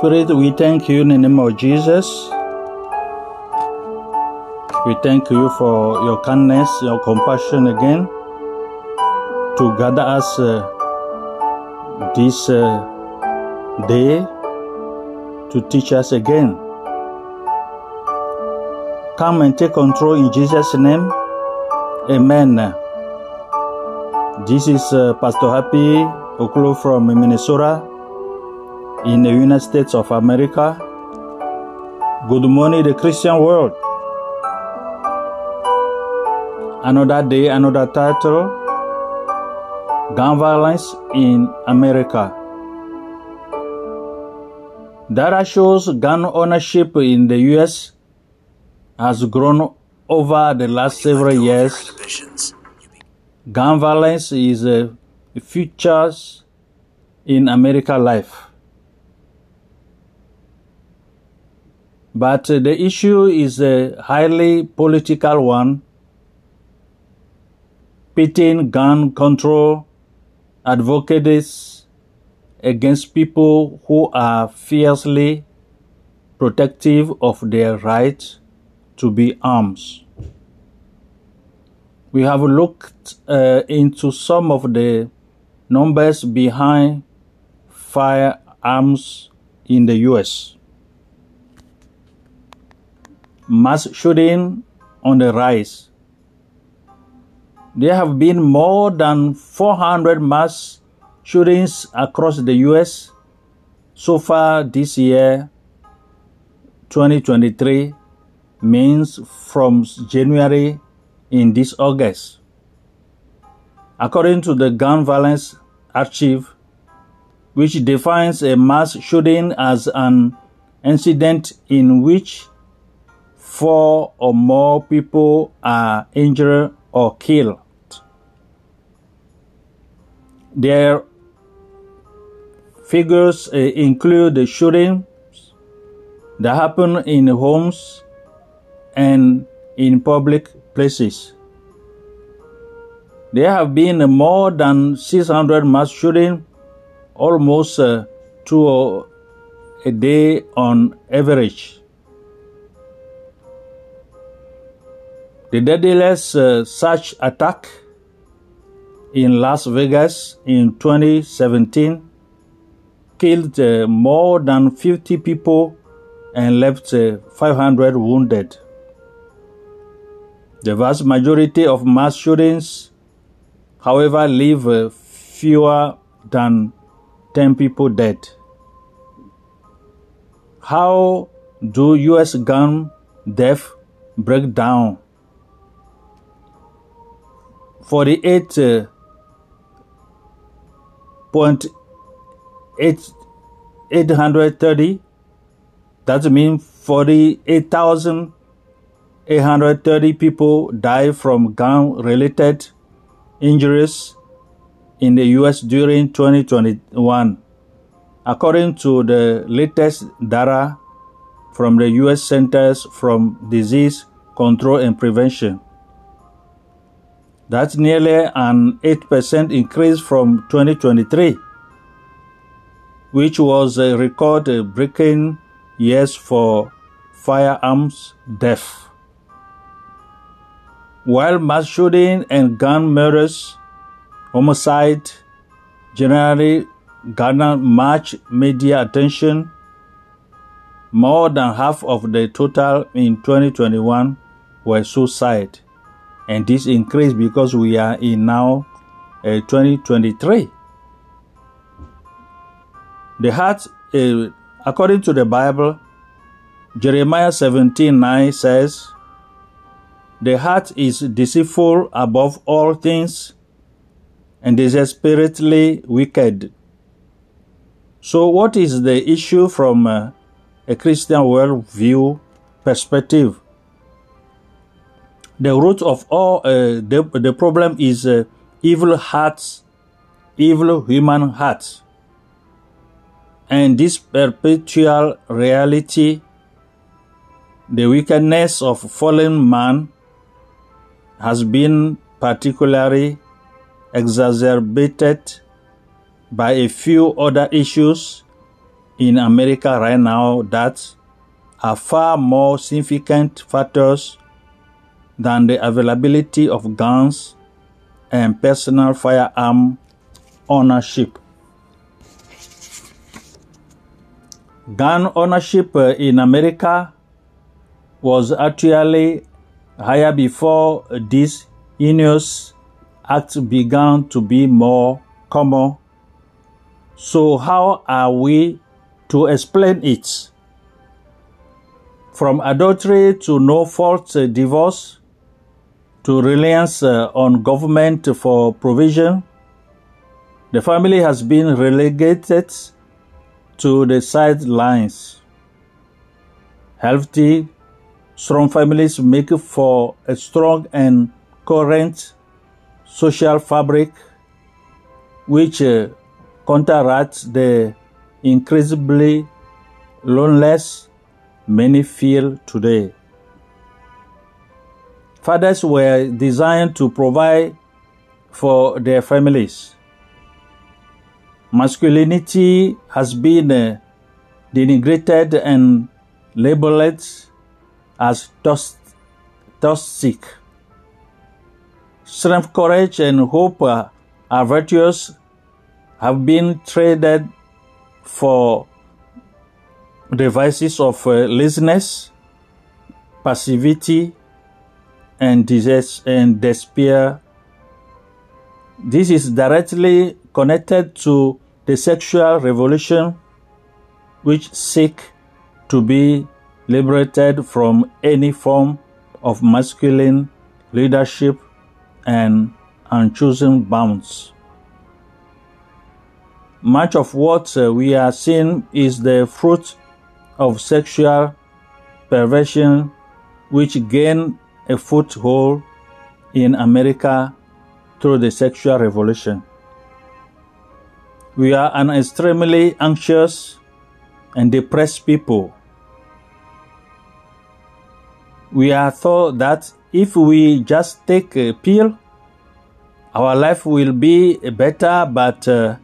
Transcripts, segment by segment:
Spirit, we thank you in the name of Jesus. We thank you for your kindness, your compassion again to gather us uh, this uh, day to teach us again. Come and take control in Jesus' name. Amen. This is uh, Pastor Happy Oklo from Minnesota in the United States of America. Good morning, the Christian world. Another day, another title Gun Violence in America. Data shows gun ownership in the US has grown over the last several years. Gun violence is a feature in American life. But the issue is a highly political one, pitting gun control advocates against people who are fiercely protective of their right to be arms. We have looked uh, into some of the numbers behind firearms in the US. Mass shooting on the rise. There have been more than 400 mass shootings across the US so far this year, 2023, means from January in this August. According to the Gun Violence Archive, which defines a mass shooting as an incident in which four or more people are injured or killed. Their figures uh, include the shootings that happen in homes and in public places. There have been more than 600 mass shootings, almost uh, two a day on average. The deadliest uh, such attack in Las Vegas in 2017 killed uh, more than 50 people and left uh, 500 wounded. The vast majority of mass shootings, however, leave uh, fewer than 10 people dead. How do US gun death break down? 48 uh, point eight eight hundred thirty. That means forty eight thousand eight hundred thirty people die from gun related injuries in the US during 2021, according to the latest data from the US Centers for Disease Control and Prevention. That's nearly an 8% increase from 2023, which was a record breaking years for firearms death. While mass shooting and gun murders, homicide generally garner much media attention, more than half of the total in 2021 were suicide and this increase because we are in now uh, 2023. The heart, uh, according to the Bible, Jeremiah 17 9 says, The heart is deceitful above all things and desperately wicked. So, what is the issue from uh, a Christian worldview perspective? The root of all uh, the, the problem is uh, evil hearts, evil human hearts. And this perpetual reality, the wickedness of fallen man, has been particularly exacerbated by a few other issues in America right now that are far more significant factors than the availability of guns and personal firearm ownership. Gun ownership eh, in America was actually higher before this heinous act began to be more common. So, how are we to explain it? From adultery to no fault eh, divorce to reliance uh, on government for provision, the family has been relegated to the sidelines. Healthy, strong families make for a strong and coherent social fabric which uh, counteracts the increasingly loneliness many feel today. Fathers were designed to provide for their families. Masculinity has been uh, denigrated and labeled as toxic. Strength, courage, and hope are virtues have been traded for the vices of uh, laziness, passivity, and disease and despair. This is directly connected to the sexual revolution, which seek to be liberated from any form of masculine leadership and unchosen bounds. Much of what uh, we are seeing is the fruit of sexual perversion, which gained a foothold in America through the sexual revolution. We are an extremely anxious and depressed people. We are thought that if we just take a pill, our life will be better, but uh,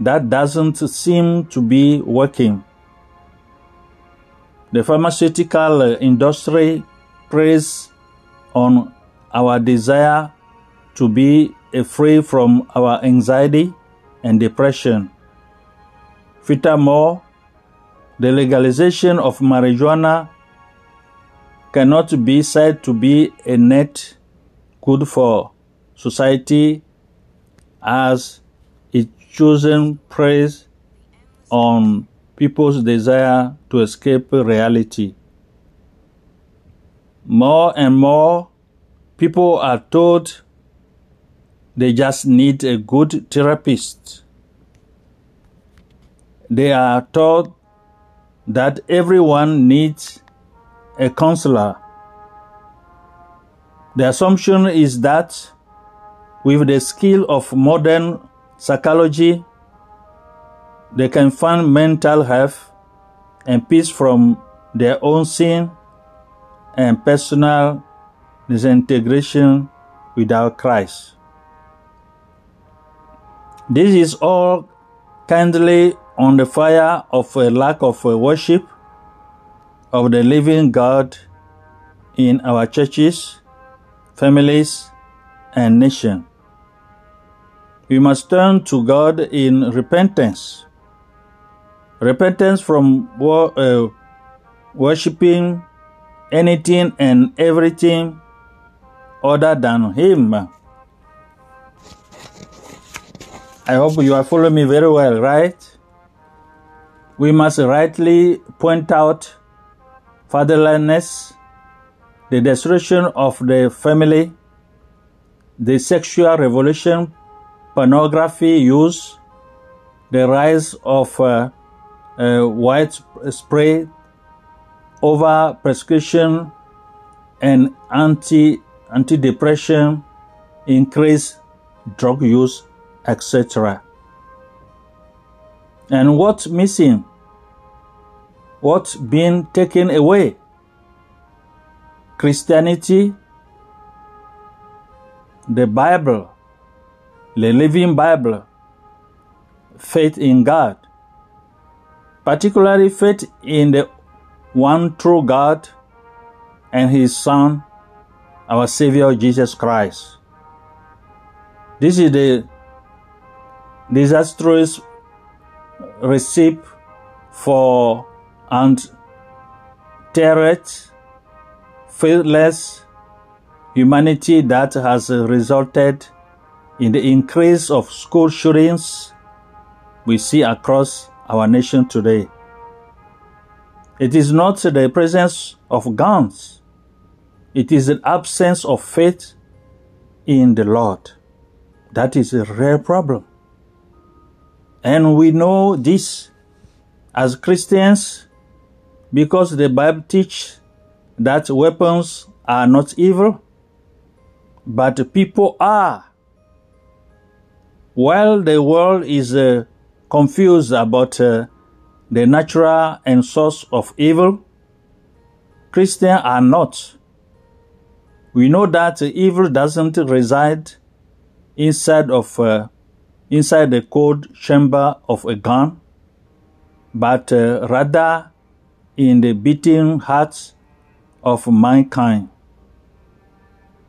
that doesn't seem to be working. The pharmaceutical industry preys on our desire to be free from our anxiety and depression. Furthermore, the legalization of marijuana cannot be said to be a net good for society as it chosen preys on people's desire to escape reality. More and more people are told they just need a good therapist. They are told that everyone needs a counselor. The assumption is that with the skill of modern psychology, they can find mental health and peace from their own sin and personal disintegration without Christ. This is all kindly on the fire of a lack of worship of the living God in our churches, families, and nation. We must turn to God in repentance. Repentance from uh, worshiping anything and everything other than Him. I hope you are following me very well, right? We must rightly point out fatherlessness, the destruction of the family, the sexual revolution, pornography use, the rise of uh, uh, widespread over prescription and anti anti-depression, increased drug use, etc. And what's missing? What's being taken away? Christianity, the Bible, the living Bible, faith in God, particularly faith in the one true God and His Son, our Savior Jesus Christ. This is the disastrous recipe for and terrorist, faithless humanity that has resulted in the increase of school shootings we see across our nation today. It is not the presence of guns, it is the absence of faith in the Lord. That is a real problem. And we know this as Christians because the Bible teaches that weapons are not evil, but people are. While the world is uh, confused about uh, the natural and source of evil, Christians are not. We know that evil doesn't reside inside of uh, inside the cold chamber of a gun, but uh, rather in the beating hearts of mankind.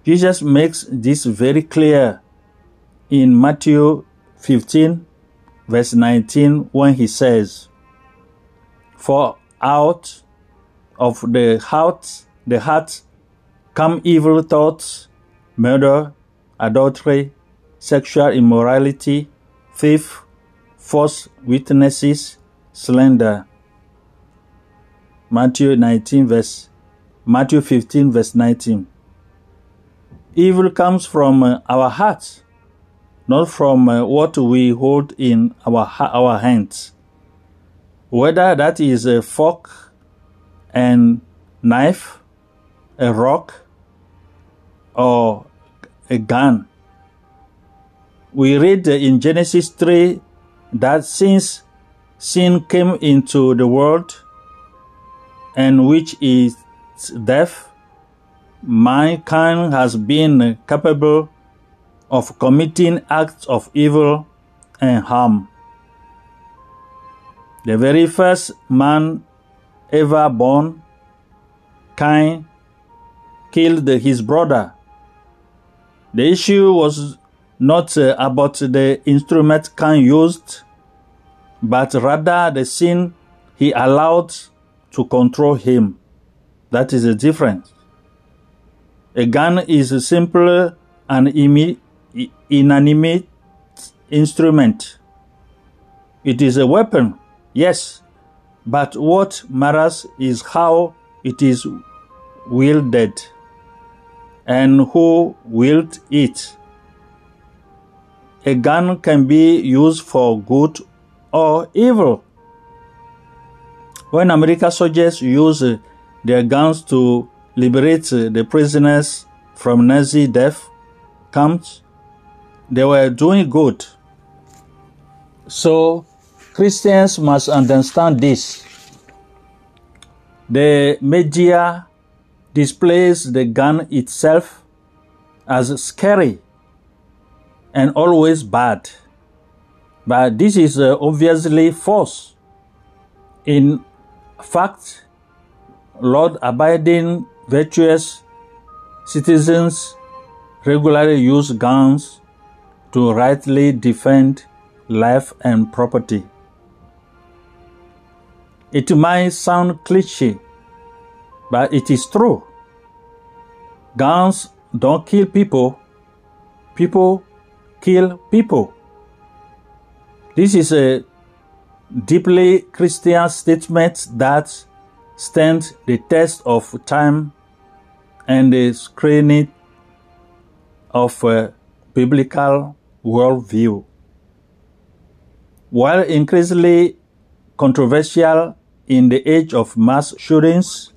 Jesus makes this very clear in Matthew 15, verse 19, when he says, For out of the heart, the heart come evil thoughts, murder, adultery, sexual immorality, theft, false witnesses, slander. Matthew 19 verse Matthew 15 verse 19. Evil comes from uh, our hearts, not from uh, what we hold in our our hands. Whether that is a fork and knife, a rock, or a gun. We read in Genesis 3 that since sin came into the world, and which is death, mankind has been capable of committing acts of evil and harm. The very first man ever born, Cain, killed his brother. The issue was not uh, about the instrument Cain used, but rather the sin he allowed to control him. That is the difference. A gun is a simple and inanimate instrument. It is a weapon, yes, but what matters is how it is wielded and who wields it. A gun can be used for good or evil. When American soldiers used their guns to liberate the prisoners from Nazi death camps, they were doing good. So Christians must understand this. The media displays the gun itself as scary and always bad. But this is uh, obviously false. In fact, Lord abiding virtuous citizens regularly use guns to rightly defend life and property. It might sound cliche, but it is true. Guns don't kill people, people kill people. This is a deeply Christian statement that stands the test of time and the scrutiny of a biblical worldview. While increasingly controversial in the age of mass shootings,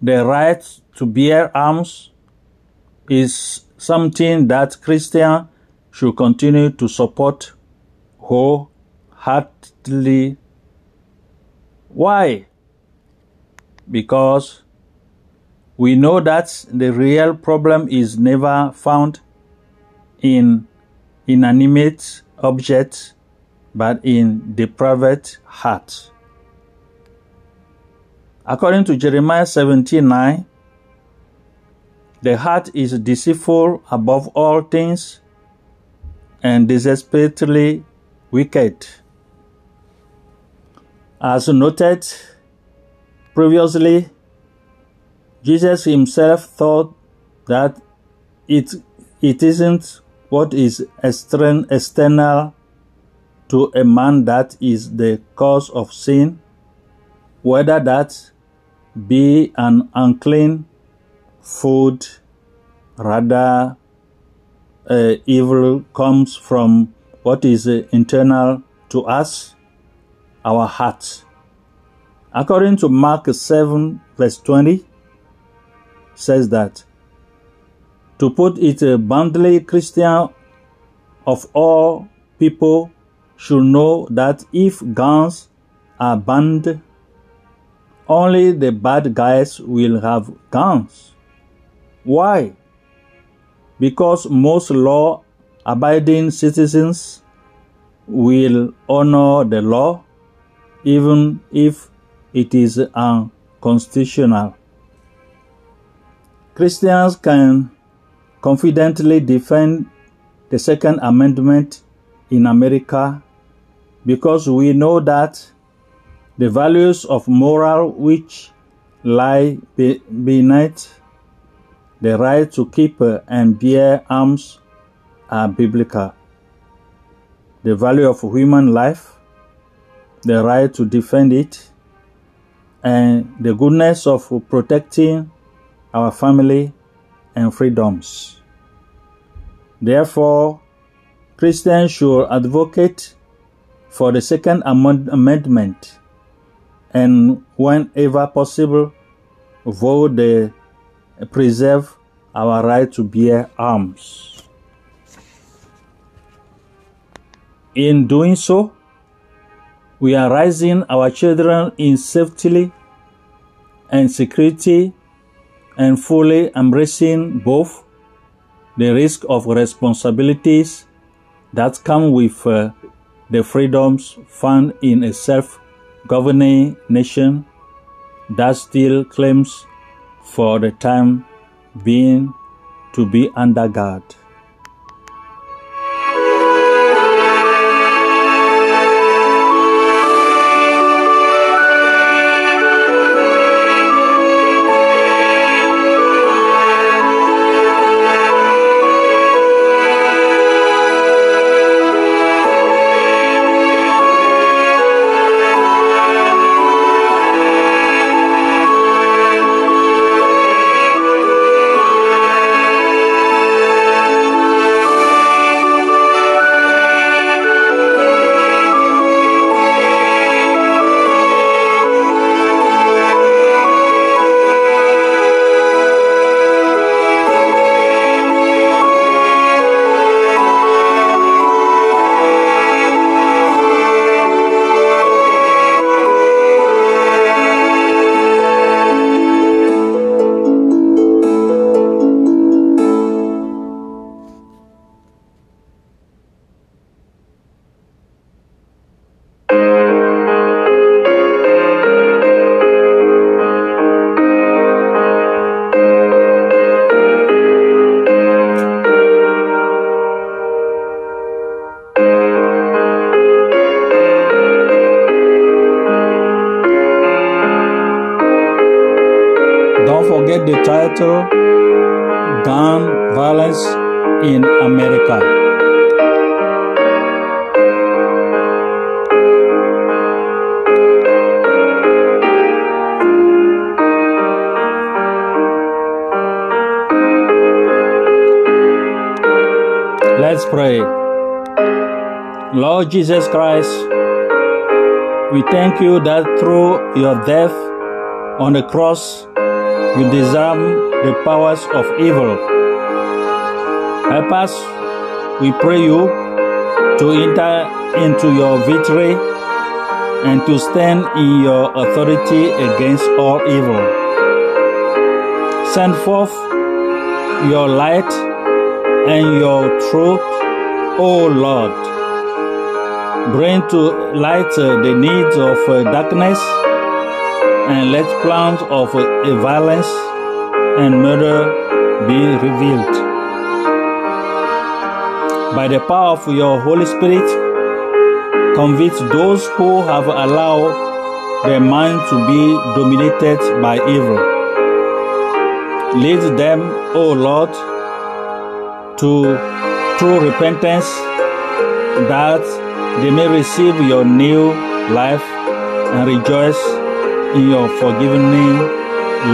the right to bear arms is something that Christians should continue to support wholeheartedly. Why? Because we know that the real problem is never found in inanimate objects, but in depraved heart. According to Jeremiah 17 9, the heart is deceitful above all things and desperately wicked. As noted previously, Jesus himself thought that it, it isn't what is external to a man that is the cause of sin, whether that be an unclean food, rather uh, evil comes from what is uh, internal to us, our heart. According to Mark 7, verse 20, says that to put it uh, bluntly, Christian of all people should know that if guns are banned, only the bad guys will have guns. Why? Because most law abiding citizens will honor the law even if it is unconstitutional. Christians can confidently defend the Second Amendment in America because we know that the values of moral which lie beneath the right to keep and bear arms are biblical. The value of human life, the right to defend it, and the goodness of protecting our family and freedoms. Therefore, Christians should advocate for the Second Amendment and, whenever possible, vote to preserve our right to bear arms. In doing so, we are raising our children in safety and security and fully embracing both the risk of responsibilities that come with uh, the freedoms found in a self governing nation that still claims for the time being to be under God. Let's pray. Lord Jesus Christ, we thank you that through your death on the cross, you disarm the powers of evil. Help us, we pray you, to enter into your victory and to stand in your authority against all evil. Send forth your light and your truth, O Lord. bring to light uh, the needs of uh, darkness, and let plans of uh, violence and murder be revealed. By the power of your Holy Spirit, convict those who have allowed their mind to be dominated by evil. Lead them, O Lord, to true repentance that they may receive your new life and rejoice in your forgiving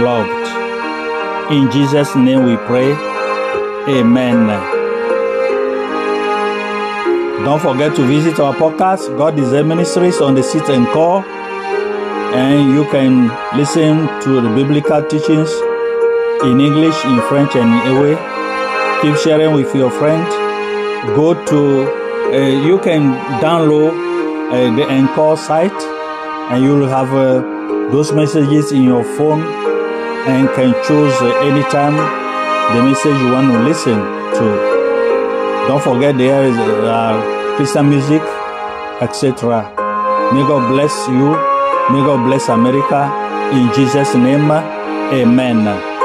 loved. In Jesus' name we pray. Amen. Don't forget to visit our podcast, God Is Able Ministries on the Sit and Call. And you can listen to the biblical teachings in English, in French, and in Ewe. Keep sharing with your friend. Go to, uh, you can download uh, the Anchor site and you will have uh, those messages in your phone and can choose uh, anytime the message you want to listen to. Don't forget there is uh, Christian music, etc. May God bless you. May God bless America. In Jesus' name, amen.